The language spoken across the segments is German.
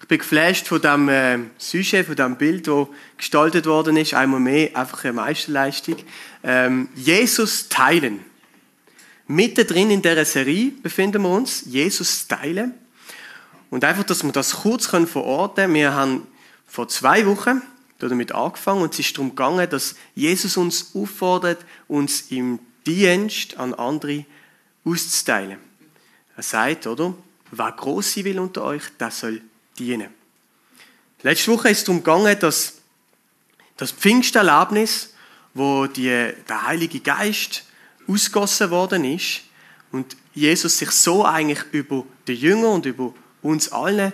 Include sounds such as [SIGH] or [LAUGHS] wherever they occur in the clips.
Ich bin geflasht von dem äh, Sujet, von dem Bild, das gestaltet worden ist. Einmal mehr, einfach eine Meisterleistung. Ähm, Jesus teilen. Mittendrin in dieser Serie befinden wir uns. Jesus teilen. Und einfach, dass wir das kurz verorten können. Wir haben vor zwei Wochen damit angefangen und es ist darum gegangen, dass Jesus uns auffordert, uns im Dienst an andere auszuteilen. Er sagt, oder? Wer groß sein will unter euch, der soll dienen. Letzte Woche ist es darum gegangen, dass das Pfingsterlebnis, wo die, der Heilige Geist ausgossen worden ist und Jesus sich so eigentlich über die Jünger und über uns alle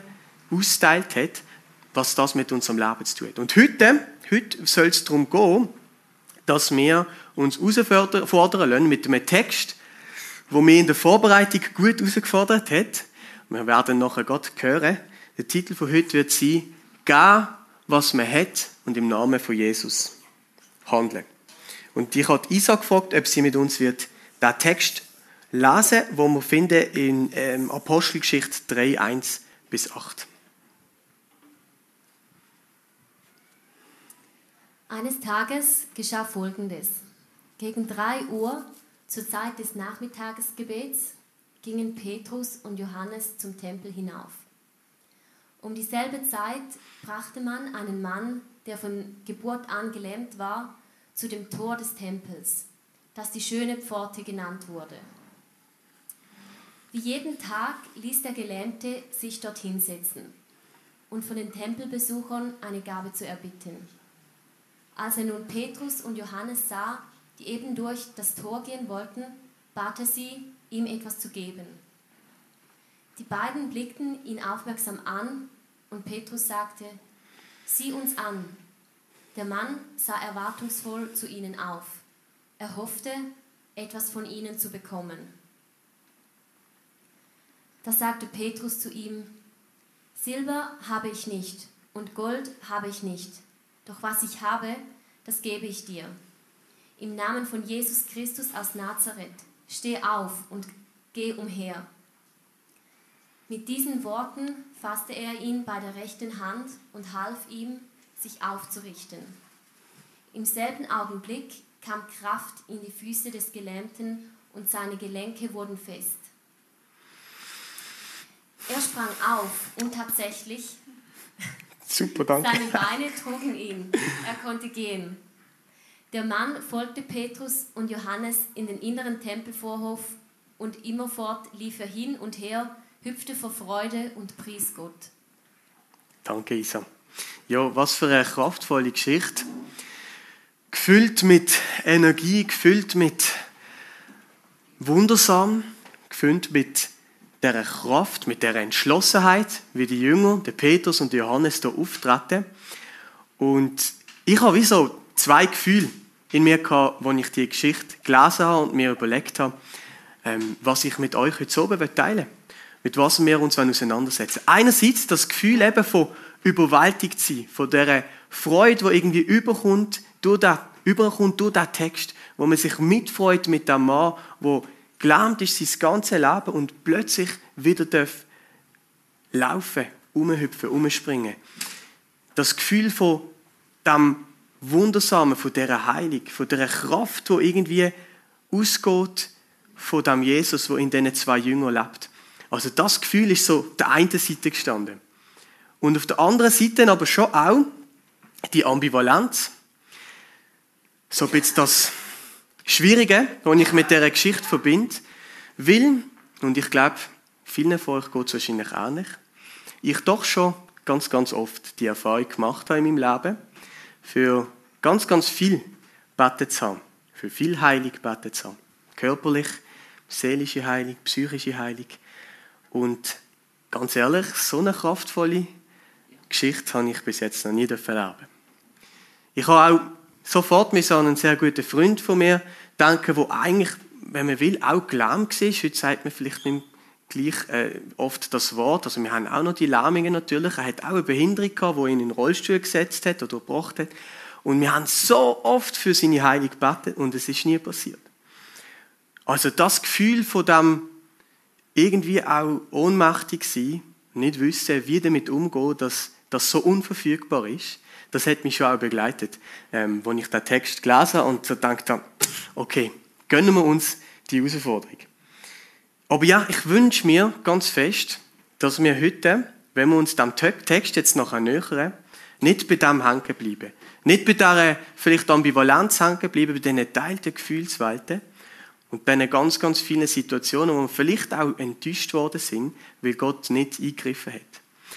austeilt hat, was das mit unserem Leben zu tun hat. Und heute, heute soll es darum gehen, dass wir uns herausfordern lassen mit einem Text, wo mir in der Vorbereitung gut herausgefordert hat. Wir werden nachher Gott hören. Der Titel von heute wird sein, Geh, was man hat und im Namen von Jesus handeln. Und ich habe Isa gefragt, ob sie mit uns wird den Text lesen, wo wir finden in ähm, Apostelgeschichte 3, 1 bis 8. Eines Tages geschah Folgendes. Gegen drei Uhr, zur Zeit des Nachmittagesgebets, gingen Petrus und Johannes zum Tempel hinauf. Um dieselbe Zeit brachte man einen Mann, der von Geburt an gelähmt war, zu dem Tor des Tempels, das die schöne Pforte genannt wurde. Wie jeden Tag ließ der Gelähmte sich dort hinsetzen und von den Tempelbesuchern eine Gabe zu erbitten. Als er nun Petrus und Johannes sah, die eben durch das Tor gehen wollten, bat er sie, ihm etwas zu geben. Die beiden blickten ihn aufmerksam an und Petrus sagte, sieh uns an. Der Mann sah erwartungsvoll zu ihnen auf. Er hoffte, etwas von ihnen zu bekommen. Da sagte Petrus zu ihm, Silber habe ich nicht und Gold habe ich nicht doch was ich habe, das gebe ich dir. Im Namen von Jesus Christus aus Nazareth, steh auf und geh umher. Mit diesen Worten fasste er ihn bei der rechten Hand und half ihm, sich aufzurichten. Im selben Augenblick kam Kraft in die Füße des Gelähmten und seine Gelenke wurden fest. Er sprang auf und tatsächlich [LAUGHS] Super, danke. Seine Beine trugen ihn. Er konnte gehen. Der Mann folgte Petrus und Johannes in den inneren Tempelvorhof und immerfort lief er hin und her, hüpfte vor Freude und pries Gott. Danke, Isa. Ja, was für eine kraftvolle Geschichte. Gefüllt mit Energie, gefüllt mit Wundersam, gefüllt mit der Kraft, mit der Entschlossenheit, wie die Jünger, der Petrus und Johannes hier auftreten. Und ich habe wie so zwei Gefühle in mir gehabt, als ich die Geschichte gelesen habe und mir überlegt habe, ähm, was ich mit euch heute oben teilen will. Mit was wir uns auseinandersetzen Einerseits das Gefühl eben von überwältigt sein, von dieser Freude, die irgendwie überkommt durch den, überkommt durch den Text, wo man sich mitfreut mit dem Mann, der gelähmt ist sein ganzes Leben und plötzlich wieder darf laufen, umhüpfen, umspringen. Das Gefühl von dem Wundersamen, von dieser Heilung, von dieser Kraft, die irgendwie ausgeht von dem Jesus, wo in diesen zwei Jüngern lebt. Also das Gefühl ist so der einen Seite gestanden. Und auf der anderen Seite aber schon auch die Ambivalenz. So ein bisschen das Schwierige, was ich mit dieser Geschichte verbinde, will, und ich glaube, vielen von euch geht es wahrscheinlich auch nicht, ich doch schon ganz, ganz oft die Erfahrung gemacht habe in meinem Leben, für ganz, ganz viel beten zu haben, für viel Heilig beten zu haben. Körperlich, seelische Heilung, psychische Heilung. Und ganz ehrlich, so eine kraftvolle Geschichte habe ich bis jetzt noch nie erleben Ich habe auch sofort so einem sehr guten Freund von mir denken, der eigentlich, wenn man will, auch gelähmt war. Heute sagt man vielleicht nicht gleich äh, oft das Wort. Also wir haben auch noch die Lähmungen natürlich. Er hat auch eine Behinderung gehabt, die ihn in den Rollstuhl gesetzt hat oder gebracht hat. Und wir haben so oft für seine Heilung gebetet und es ist nie passiert. Also das Gefühl von dem irgendwie auch ohnmächtig sein, nicht wissen, wie damit umgehen, dass das so unverfügbar ist, das hat mich schon auch begleitet, ähm, als ich den Text gelesen und so gedacht habe, okay, gönnen wir uns die Herausforderung. Aber ja, ich wünsche mir ganz fest, dass wir heute, wenn wir uns dem Text jetzt noch nähern, nicht bei dem hängen bleiben. Nicht bei dieser vielleicht Ambivalenz hängen bleiben, bei diesen teilten Gefühlswelten und diesen ganz, ganz vielen Situationen, wo wir vielleicht auch enttäuscht worden sind, weil Gott nicht eingegriffen hat.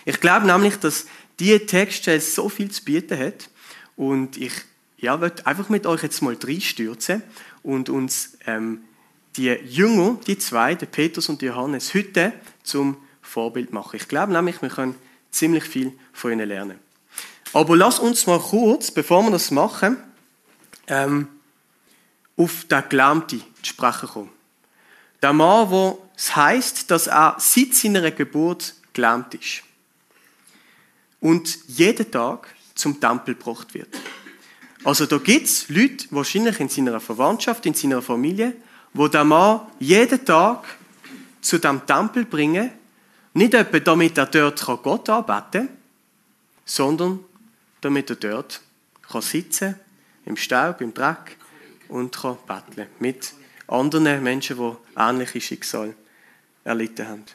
Ich glaube nämlich, dass diese Textstelle so viel zu bieten hat und ich ja, möchte einfach mit euch jetzt mal reinstürzen und uns ähm, die Jünger, die zwei, der Petrus und Johannes, heute zum Vorbild machen. Ich glaube nämlich, wir können ziemlich viel von ihnen lernen. Aber lass uns mal kurz, bevor wir das machen, ähm, auf den Gelähmten zu sprechen kommen. Der Mann, wo es heißt, dass er seit seiner Geburt gelähmt ist und jeden Tag zum Tempel gebracht wird. Also da gibt es Leute, wahrscheinlich in seiner Verwandtschaft, in seiner Familie, wo der Mann jeden Tag zu dem Tempel bringen, nicht etwa damit er dort Gott anbeten kann, sondern damit er dort kann sitzen im Staub, im Dreck und kann betteln mit anderen Menschen, die ähnliche Schicksal erlitten haben.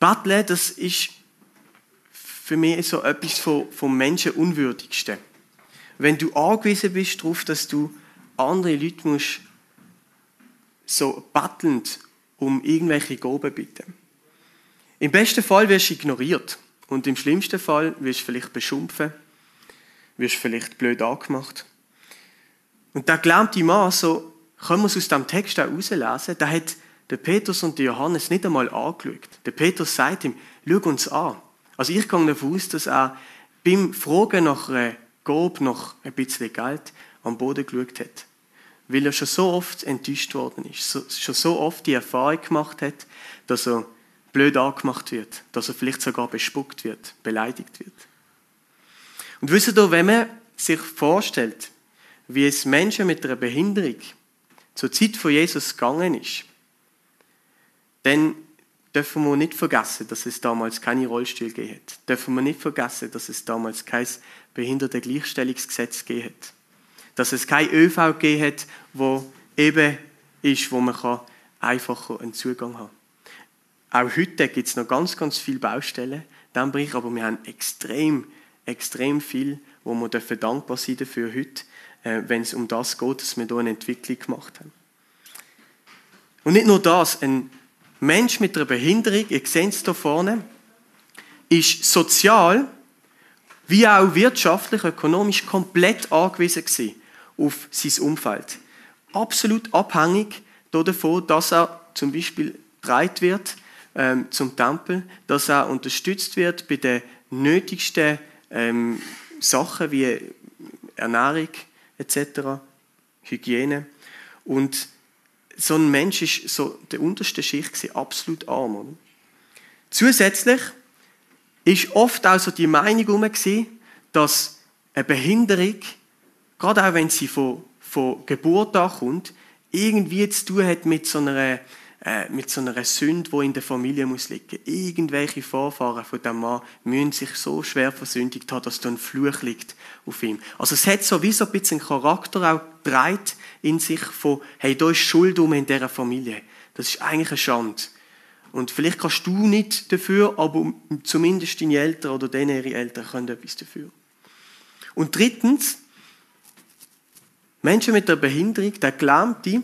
Betteln, das ist für mich so etwas vom, vom Menschenunwürdigsten. Wenn du angewiesen bist darauf, dass du andere Leute musst so battelnd um irgendwelche Gaben bitten. Im besten Fall wirst du ignoriert und im schlimmsten Fall wirst du vielleicht beschumpfen, wirst vielleicht blöd angemacht. Und der gelähmte Mann, so können wir es aus dem Text auch herauslesen, der hat der Petrus und der Johannes nicht einmal angeschaut. Der Petrus sagt ihm, schau uns an. Also ich gehe davon aus, dass er beim Fragen nach einer Gabe, nach ein bisschen Geld, am Boden geschaut hat. Weil er schon so oft enttäuscht worden ist, schon so oft die Erfahrung gemacht hat, dass er blöd angemacht wird, dass er vielleicht sogar bespuckt wird, beleidigt wird. Und wisst ihr, wenn man sich vorstellt, wie es Menschen mit einer Behinderung zur Zeit von Jesus gegangen ist, dann dürfen wir nicht vergessen, dass es damals keine Rollstühle gegeben hat. Dürfen wir nicht vergessen, dass es damals kein Behindertengleichstellungsgesetz hat. Dass es kein ÖV hat, wo eben ist, wo man einfacher einen Zugang haben kann. Auch heute gibt es noch ganz, ganz viele Baustellen in Bereich, aber wir haben extrem, extrem viel, wo wir dafür dankbar sein dafür heute, wenn es um das geht, dass wir hier eine Entwicklung gemacht haben. Und nicht nur das, ein Mensch mit einer Behinderung, ihr seht es hier vorne, ist sozial wie auch wirtschaftlich, ökonomisch komplett angewiesen gewesen auf sein Umfeld. Absolut abhängig davon, dass er zum Beispiel breit wird ähm, zum Tempel, dass er unterstützt wird bei den nötigsten ähm, Sachen wie Ernährung etc., Hygiene. Und so ein Mensch ist so der unterste Schicht gewesen, absolut arm. Oder? Zusätzlich ist oft auch die Meinung herum, dass eine Behinderung, gerade auch wenn sie von, von Geburt an kommt, irgendwie zu tun hat mit so einer, äh, mit so einer Sünde, die in der Familie muss liegen. Irgendwelche Vorfahren von dem Mann müssen sich so schwer versündigt haben, dass da ein Fluch liegt auf ihm. Also es hat sowieso ein bisschen Charakter auch breit in sich von, hey, da ist Schuld um in dieser Familie. Das ist eigentlich eine Schande. Und vielleicht kannst du nicht dafür, aber zumindest deine Eltern oder ihre Eltern können etwas dafür. Und drittens, Menschen mit der Behinderung, der Gelähmte,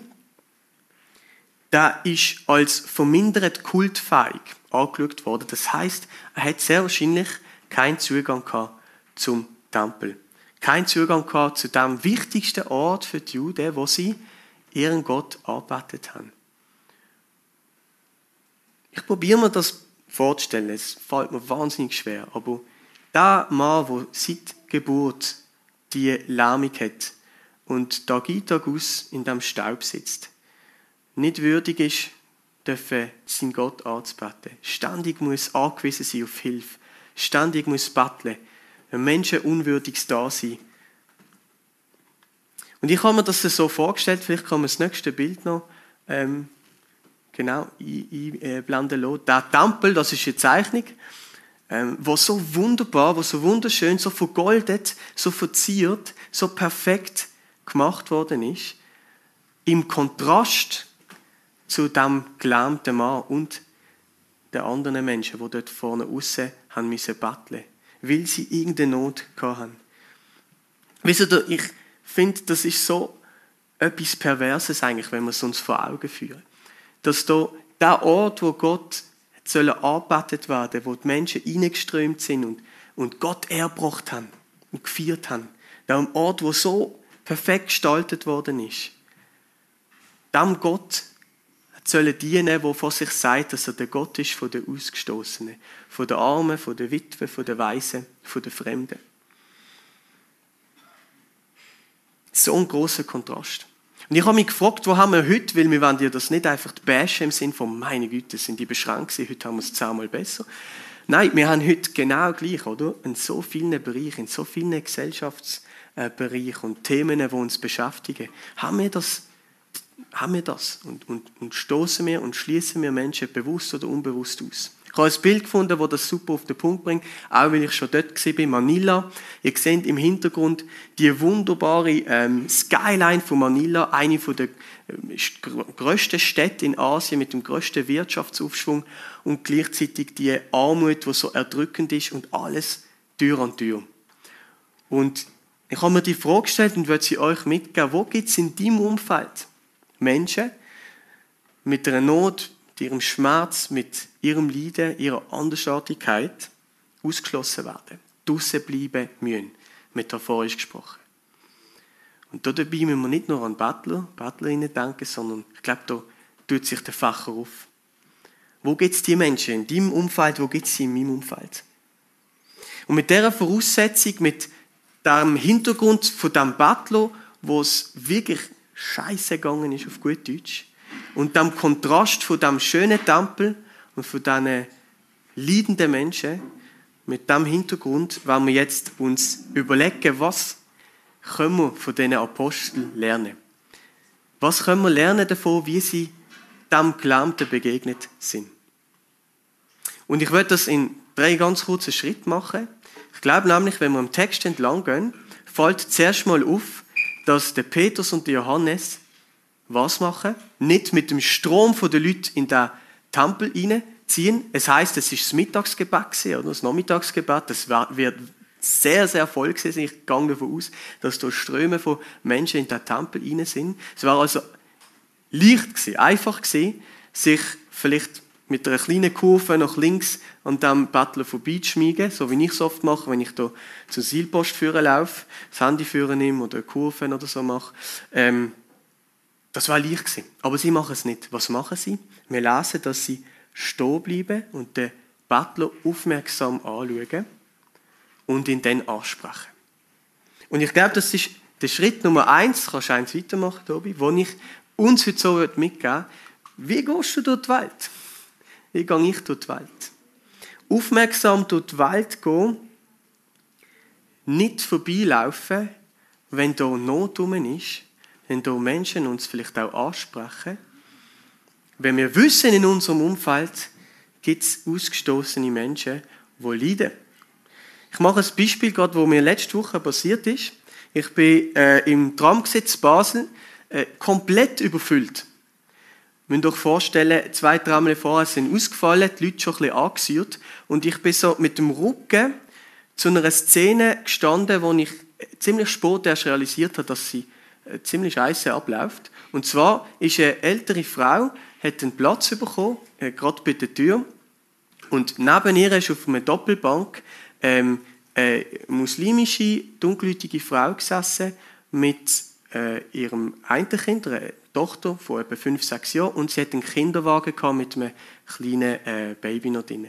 der ist als vermindert kultfähig angeschaut worden. Das heißt, er hat sehr wahrscheinlich keinen Zugang zum Tempel keinen Zugang gehabt zu dem wichtigsten Ort für die Juden, wo sie ihren Gott arbeitet haben. Ich probiere mir das vorzustellen. Es fällt mir wahnsinnig schwer. Aber der Mann, der seit Geburt die Lähmung hat und Tag ein, Tag aus in dem Staub sitzt, nicht würdig ist, dürfen seinen Gott anzubeten. Ständig muss angewiesen sein auf Hilfe. Ständig muss betteln ein menschenunwürdiges Dasein. Und ich habe mir das so vorgestellt, vielleicht kann man das nächste Bild noch ähm, genau einblenden lassen. Der Tempel, das ist eine Zeichnung, ähm, wo so wunderbar, wo so wunderschön, so vergoldet, so verziert, so perfekt gemacht worden ist, im Kontrast zu dem gelähmten Mann und den anderen Menschen, die dort vorne aussen haben müssen betteln, weil sie irgendeine Not hatten. Wisst ihr, ich finde, das ist so etwas Perverses eigentlich, wenn wir es uns vor Augen führen. Dass da der Ort, wo Gott soll arbeitet werden, wo die Menschen hineingeströmt sind und, und Gott erbracht haben und gefeiert haben. Der Ort, wo so perfekt gestaltet worden ist. Dem Gott sollen dienen, der von sich sagt, dass er der Gott ist von den Ausgestoßenen, von den Armen, von den Witwen, von den Weisen, von den Fremden. So ein großer Kontrast. Und ich habe mich gefragt, wo haben wir heute, weil wir wollen ja das nicht einfach bashen im Sinn von, meine Güte, sind die beschränkt gewesen, heute haben wir es zehnmal besser. Nein, wir haben heute genau gleich, oder? In so vielen Bereichen, in so vielen Gesellschaftsbereichen und Themen, die uns beschäftigen, haben wir das, haben wir das und, und, und stoßen wir und schließen wir Menschen bewusst oder unbewusst aus. Ich habe ein Bild gefunden, das das super auf den Punkt bringt, auch weil ich schon dort war, Manila. Ihr seht im Hintergrund die wunderbare ähm, Skyline von Manila, eine der äh, grössten Städte in Asien mit dem grössten Wirtschaftsaufschwung und gleichzeitig die Armut, die so erdrückend ist und alles Tür an Tür. Und ich habe mir die Frage gestellt und würde sie euch mitgeben, wo gibt es in deinem Umfeld Menschen mit einer Not, mit ihrem Schmerz, mit ihrem Leiden, ihrer Andersartigkeit ausgeschlossen werden, draussen bleiben müssen, metaphorisch gesprochen. Und dabei müssen wir nicht nur an Bettler, Bettlerinnen denken, sondern ich glaube, da tut sich der Facher auf. Wo gibt es die Menschen in deinem Umfeld, wo gibt es sie in meinem Umfeld? Und mit dieser Voraussetzung, mit dem Hintergrund von dem Bettler, wo es wirklich scheiße gegangen ist auf gut Deutsch, und dem Kontrast von dem schönen Tempel und von diesen leidenden Menschen, mit dem Hintergrund wollen wir jetzt uns überlegen, was können wir von diesen Aposteln lernen. Was können wir lernen davon, wie sie dem Gelähmten begegnet sind. Und ich werde das in drei ganz kurzen Schritten machen. Ich glaube nämlich, wenn wir im Text entlang gehen, fällt zuerst mal auf, dass der Petrus und der Johannes was machen? Nicht mit dem Strom der Leute in den Tempel hineinziehen. Es heißt, es ist das Mittagsgebet oder das Nachmittagsgebet. Das wird sehr, sehr voll gewesen. Ich gehe davon aus, dass da Ströme von Menschen in den Tempel hinein sind. Es war also leicht gewesen, einfach gewesen, sich vielleicht mit einer kleinen Kurve nach links an dem Bettler vorbeizuschmiegen, so wie ich es oft mache, wenn ich da zur Zielpost führen laufe, das Handy führen nehme oder Kurven oder so mache. Ähm, das war leicht gewesen. Aber sie machen es nicht. Was machen sie? Wir lesen, dass sie stehen bleiben und den Bettler aufmerksam anschauen und ihn dann ansprechen. Und ich glaube, das ist der Schritt Nummer eins, kannst du eins weitermachen, Tobi, wo ich uns heute so mitgeben Wie gehst du durch die Welt? Wie gehe ich durch die Welt? Aufmerksam durch die Welt gehen, nicht vorbeilaufen, wenn da Not ist, wenn da Menschen uns vielleicht auch ansprechen. Wenn wir wissen, in unserem Umfeld gibt es ausgestoßene Menschen, die leiden. Ich mache ein Beispiel, gerade wo mir letzte Woche passiert ist. Ich bin äh, im Tramgesetz Basel äh, komplett überfüllt. Müssen euch vorstellen, zwei Tramle vorher sind ausgefallen, die Leute schon ein bisschen angesäuert und ich bin so mit dem Rücken zu einer Szene gestanden, wo ich ziemlich spät erst realisiert habe, dass sie äh, ziemlich scheiße abläuft. Und zwar ist eine ältere Frau, hat einen Platz bekommen, äh, gerade bei der Tür. Und neben ihr ist auf einer Doppelbank ähm, eine muslimische, dunkelhäutige Frau gesessen mit äh, ihrem einen Kind, Tochter von etwa fünf, sechs Jahren, und sie hat einen Kinderwagen gehabt mit einem kleinen äh, Baby noch drin.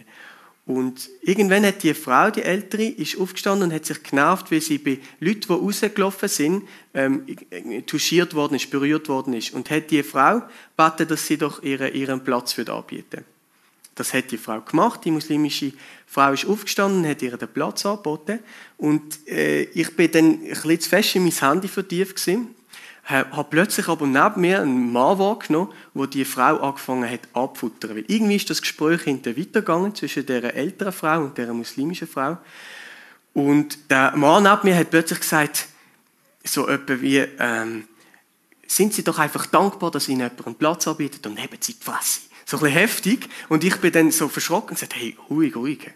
Und irgendwann hat die Frau, die Ältere, ist aufgestanden und hat sich genervt, weil sie bei Leuten, die rausgelaufen sind, ähm, touchiert worden ist, berührt worden ist. Und hat die Frau gebeten, dass sie doch ihren, ihren Platz für anbieten Das hat die Frau gemacht. Die muslimische Frau ist aufgestanden und hat ihr den Platz angeboten. Und äh, ich bin dann ein bisschen zu fest in mein Handy vertieft habe plötzlich aber neben mir einen Mann wahrgenommen, wo die Frau angefangen hat abzufuttern. Weil irgendwie ist das Gespräch hinter weitergegangen zwischen der älteren Frau und der muslimischen Frau. Und der Mann neben mir hat plötzlich gesagt, so etwa wie, ähm, sind Sie doch einfach dankbar, dass Ihnen jemand einen Platz anbietet und haben Sie die Fresse. So ein bisschen heftig. Und ich bin dann so verschrocken und sagte, hey, ruhig, ruhig.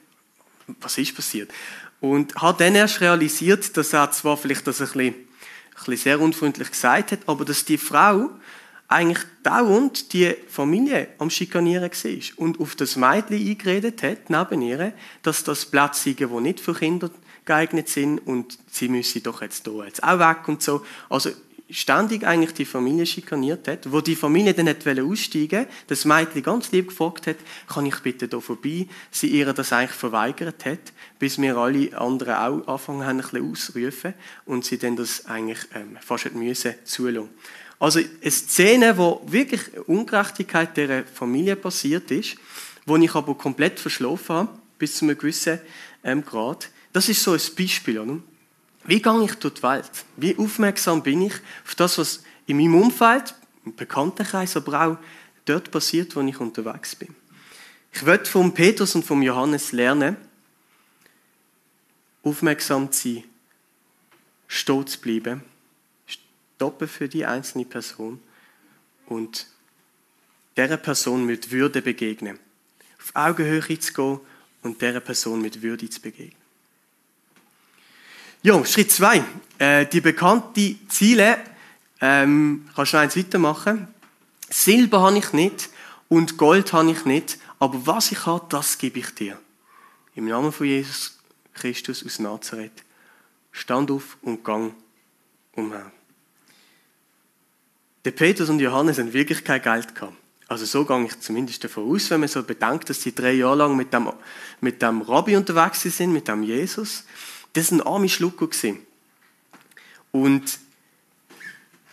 Was ist passiert? Und habe dann erst realisiert, dass er zwar vielleicht das ein bisschen bisschen sehr unfreundlich gesagt hat, aber dass die Frau eigentlich dauernd die Familie am Schikanieren war und auf das Mädchen eingeredet hat, neben ihr, dass das Plätze sind, die nicht für Kinder geeignet sind und sie müsse doch jetzt hier jetzt auch weg und so. Also ständig eigentlich die Familie schikaniert hat, wo die Familie dann nicht aussteigen das Mädchen ganz lieb gefragt hat, kann ich bitte hier vorbei, sie ihr das eigentlich verweigert hat, bis wir alle anderen auch anfangen haben, ein bisschen auszurufen und sie dann das eigentlich ähm, fast nicht müssen zulassen. Also eine Szene, wo wirklich Ungerechtigkeit der Familie passiert ist, wo ich aber komplett verschlafen habe, bis zu einem gewissen ähm, Grad. Das ist so ein Beispiel. Oder? Wie gehe ich durch die Welt? Wie aufmerksam bin ich auf das, was in meinem Umfeld, im Bekanntenkreis, aber auch dort passiert, wo ich unterwegs bin? Ich möchte vom Petrus und vom Johannes lernen, aufmerksam zu sein, stolz zu bleiben, stoppen für die einzelne Person und dieser Person mit Würde begegnen. Auf Augenhöhe zu gehen und dieser Person mit Würde zu begegnen. Ja, Schritt zwei. Äh, die bekannten Ziele, ähm, kannst du noch eins weitermachen. Silber habe ich nicht und Gold habe ich nicht, aber was ich habe, das gebe ich dir. Im Namen von Jesus Christus aus Nazareth. Stand auf und gang umher. Der Petrus und Johannes haben wirklich kein Geld gehabt. Also so gehe ich zumindest davon aus, wenn man so bedenkt, dass sie drei Jahre lang mit dem, mit dem Rabbi unterwegs sind, mit dem Jesus. Das war ein arme Schlucker. Und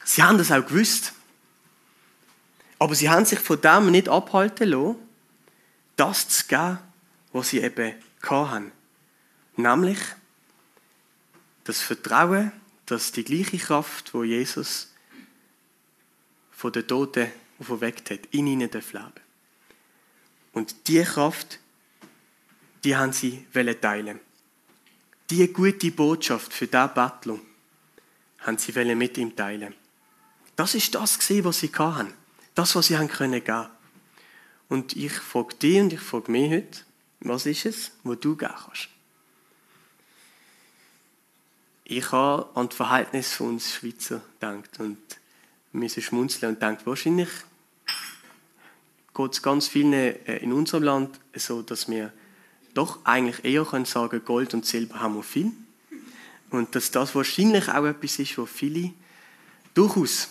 sie haben das auch gewusst. Aber sie haben sich von dem nicht abhalten lassen, das zu geben, was sie eben hatten. Nämlich das Vertrauen, dass die gleiche Kraft, wo Jesus von den Toten auferweckt hat, in ihnen leben darf. Und diese Kraft, die haben sie teilen diese gute Botschaft für diesen Bettler haben sie mit ihm teilen. Das ist das was sie hatten. Das, was sie haben können. Und ich frage dich und ich frage mich heute, was ist es, wo du geben kannst? Ich habe an das Verhältnis von uns Schweizer gedacht und müssen schmunzeln und denkt, wahrscheinlich geht es ganz vielen äh, in unserem Land so, dass wir doch eigentlich eher können sagen, Gold und Silber haben wir viel. Und dass das wahrscheinlich auch etwas ist, wo viele durchaus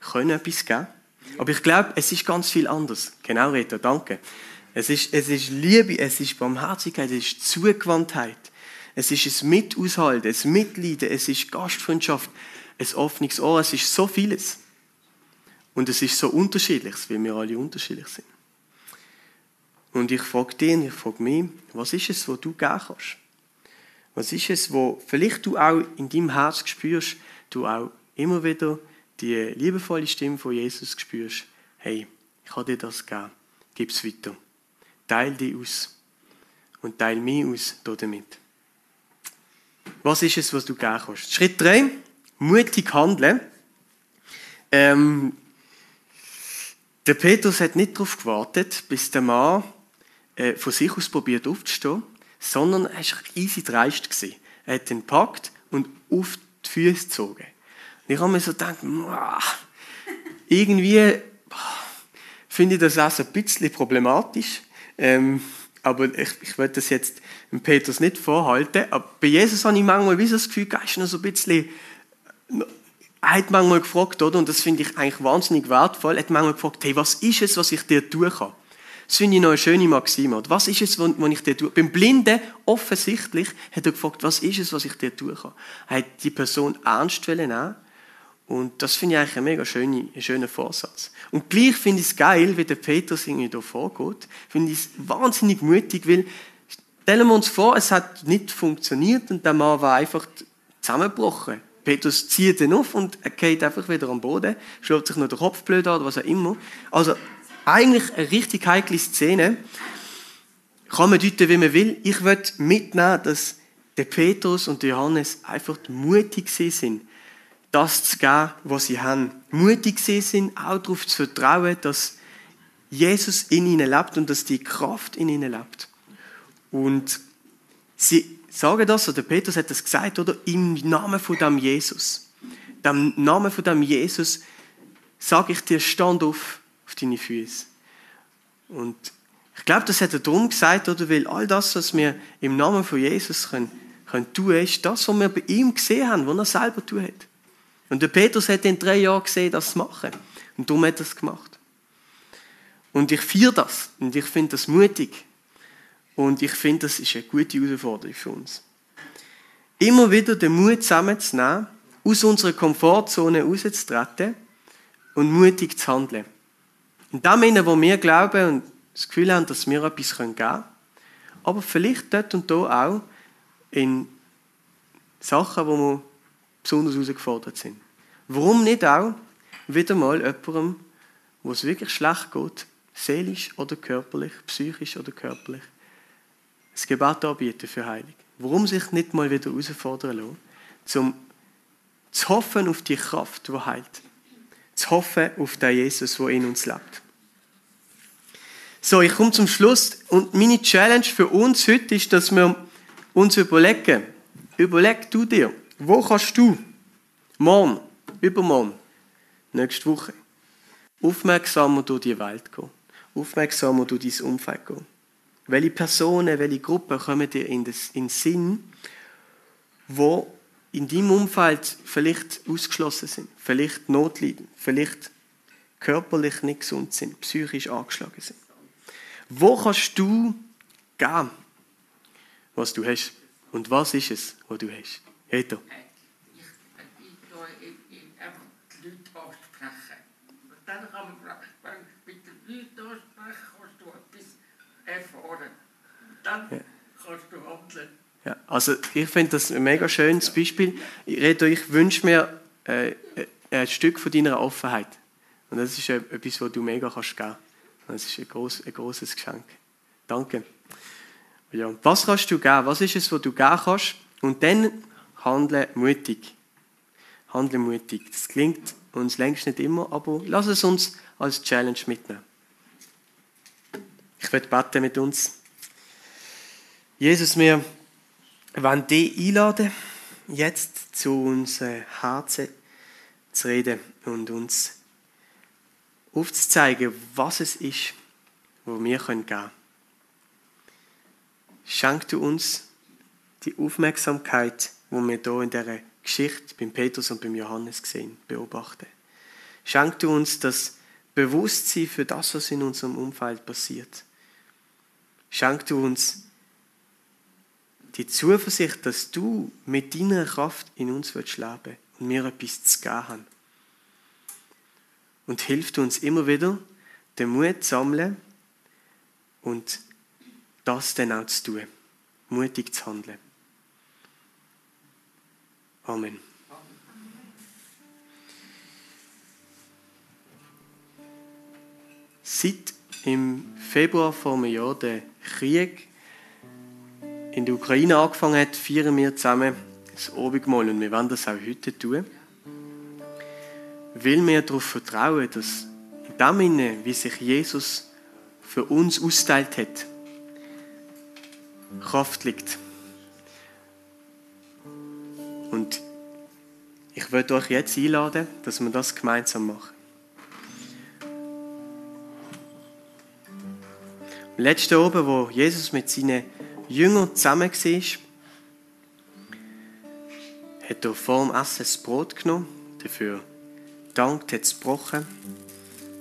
können etwas geben. Aber ich glaube, es ist ganz viel anders. Genau, Rita, danke. Es ist, es ist Liebe, es ist Barmherzigkeit, es ist Zugewandtheit. Es ist ein Mitaushalten, ein Mitleiden, es ist Gastfreundschaft, ein offenes Ohr, es ist so vieles. Und es ist so unterschiedlich, weil wir alle unterschiedlich sind. Und ich frage dich ich frage mich, was ist es, was du geben kannst? Was ist es, wo vielleicht du auch in deinem Herz spürst, du auch immer wieder die liebevolle Stimme von Jesus spürst, hey, ich habe dir das gegeben, gib es weiter. Teil dich aus und teil mich aus damit. Was ist es, was du geben kannst? Schritt 3, mutig handeln. Ähm, der Petrus hat nicht darauf gewartet, bis der Mann äh, von sich aus probiert aufzustehen, sondern er war easy dreist. Gewesen. Er hat den gepackt und auf die Füße gezogen. Und ich habe mir so gedacht, irgendwie finde ich das auch ein bisschen problematisch. Ähm, aber ich, ich will das jetzt dem Petrus nicht vorhalten. Aber bei Jesus habe ich manchmal wie so das Gefühl, er ist noch so ein bisschen. Er hat manchmal gefragt, oder? Und das finde ich eigentlich wahnsinnig wertvoll. Er hat manchmal gefragt, hey, was ist es, was ich dir tun kann? Das finde ich noch eine schöne Maxime. Was ist es, was ich dir tue? Beim Blinden, offensichtlich, hat er gefragt, was ist es, was ich dir tun kann? Er hat die Person ernst nehmen und das finde ich eigentlich ein mega schöner, schöner Vorsatz. Und gleich finde ich es geil, wie der Petrus irgendwie da vorgeht. Finde ich es wahnsinnig mutig, weil stellen wir uns vor, es hat nicht funktioniert und der Mann war einfach zusammengebrochen Petrus zieht ihn auf und er geht einfach wieder am Boden, schlägt sich noch den Kopf blöd an oder was auch immer. Also eigentlich eine richtig heikle Szene. Kann man deuten, wie man will. Ich möchte mitnehmen, dass der Petrus und Johannes einfach mutig sind, das zu geben, was sie haben. Mutig sind, auch darauf zu vertrauen, dass Jesus in ihnen lebt und dass die Kraft in ihnen lebt. Und sie sagen das, oder Petrus hat das gesagt, oder? Im Namen von dem Jesus. Im Namen von dem Jesus sage ich dir, stand auf, auf deine Füße. Und ich glaube, das hat er darum gesagt, oder? Weil all das, was wir im Namen von Jesus können, können tun, ist das, was wir bei ihm gesehen haben, was er selber tun hat. Und der Petrus hat in drei Jahren gesehen, das zu machen. Und darum hat er es gemacht. Und ich feiere das. Und ich finde das mutig. Und ich finde, das ist eine gute Herausforderung für uns. Immer wieder den Mut zusammenzunehmen, aus unserer Komfortzone rauszutreten und mutig zu handeln. In dem Sinne, wo wir glauben und das Gefühl haben, dass wir etwas geben können, aber vielleicht dort und da auch in Sachen, wo wir besonders herausgefordert sind. Warum nicht auch wieder mal jemandem, wo es wirklich schlecht geht, seelisch oder körperlich, psychisch oder körperlich, das Gebet anbieten für Heilung. Warum sich nicht mal wieder herausfordern lassen, um zu hoffen auf die Kraft, die heilt. Zu hoffen auf den Jesus, der in uns lebt. So, ich komme zum Schluss und meine Challenge für uns heute ist, dass wir uns überlegen, überleg du dir, wo kannst du morgen, übermorgen, nächste Woche aufmerksamer durch die Welt gehen, aufmerksamer durch dein Umfeld gehen. Welche Personen, welche Gruppen kommen dir in den Sinn, wo in deinem Umfeld vielleicht ausgeschlossen sind, vielleicht notleiden, vielleicht körperlich nicht gesund sind, psychisch angeschlagen sind. Wo kannst du geben, was du hast? Und was ist es, was du hast? Heto. Ich, ich, einfach die Leute ansprechen. Dann kann man, wenn du mit den Leuten ansprechen, kannst du etwas erfahren. Ja, also ich finde das ein mega schönes Beispiel. Reto, ich wünsche mir äh, ein Stück von deiner Offenheit. Und das ist etwas, was du mega kannst geben kannst. Das ist ein, groß, ein großes Geschenk. Danke. Ja, was kannst du geben? Was ist es, was du geben kannst? Und dann handle mutig. Handle mutig. Das klingt uns längst nicht immer, aber lass es uns als Challenge mitnehmen. Ich werde beten mit uns. Jesus, wir wollen dich einladen, jetzt zu unseren Herzen zu reden und uns aufzuzeigen, was es ist, wo wir geben können. Schenk du uns die Aufmerksamkeit, wo wir hier in dieser Geschichte beim Petrus und beim Johannes sehen, beobachten. Schenk du uns das Bewusstsein für das, was in unserem Umfeld passiert. Schenk du uns die Zuversicht, dass du mit deiner Kraft in uns leben willst und wir etwas zu geben haben und hilft uns immer wieder, den Mut zu sammeln und das dann auch zu tun. Mutig zu handeln. Amen. Seit im Februar vor einem Jahr der Krieg in der Ukraine angefangen hat, feiern wir zusammen das Abendmahl und wir werden das auch heute tun will wir darauf vertrauen, dass in dem Sinne, wie sich Jesus für uns austeilt hat, Kraft liegt. Und ich würde euch jetzt einladen, dass wir das gemeinsam machen. Am letzten Abend, wo Jesus mit seinen Jüngern zusammen war, hat er vor dem Essen das Brot genommen, dafür gedankt, hat es gebrochen,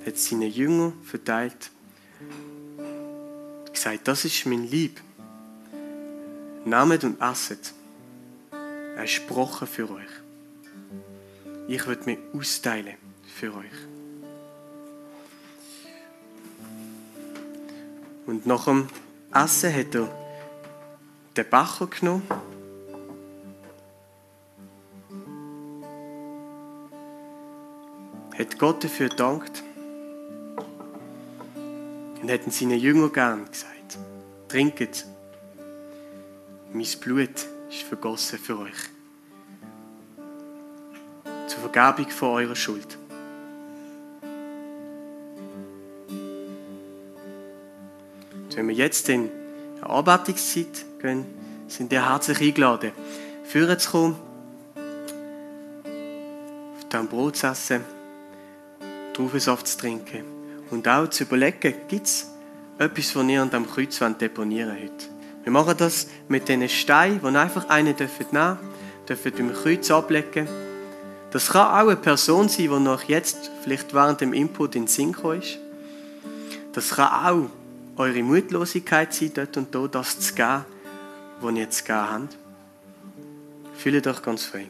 hat es seinen Jüngern verteilt. Gesagt, das ist mein Lieb. Nehmt und esset. Er gebrochen für euch. Ich will mich austeilen für euch. Und nach dem Essen hat er den Becher genommen Gott dafür gedankt und hätten seinen Jüngern gern gesagt, trinket, mein Blut ist vergossen für euch. Zur Vergebung von eurer Schuld. Und wenn wir jetzt in die Arbeitungszeit gehen, sind ihr herzlich eingeladen, führen zu kommen, auf dem Brot zu essen, Traubensaft zu trinken und auch zu überlegen, gibt es etwas, was ihr an diesem Kreuz deponieren wollt. Wir machen das mit diesen Steinen, die einfach einen nehmen dürfen, beim Kreuz ablegen. Das kann auch eine Person sein, die noch jetzt vielleicht während dem Input in den Sinn ist. Das kann auch eure Mutlosigkeit sein, dort und dort das zu geben, ihr jetzt gegeben habt. Fühlt euch ganz frei.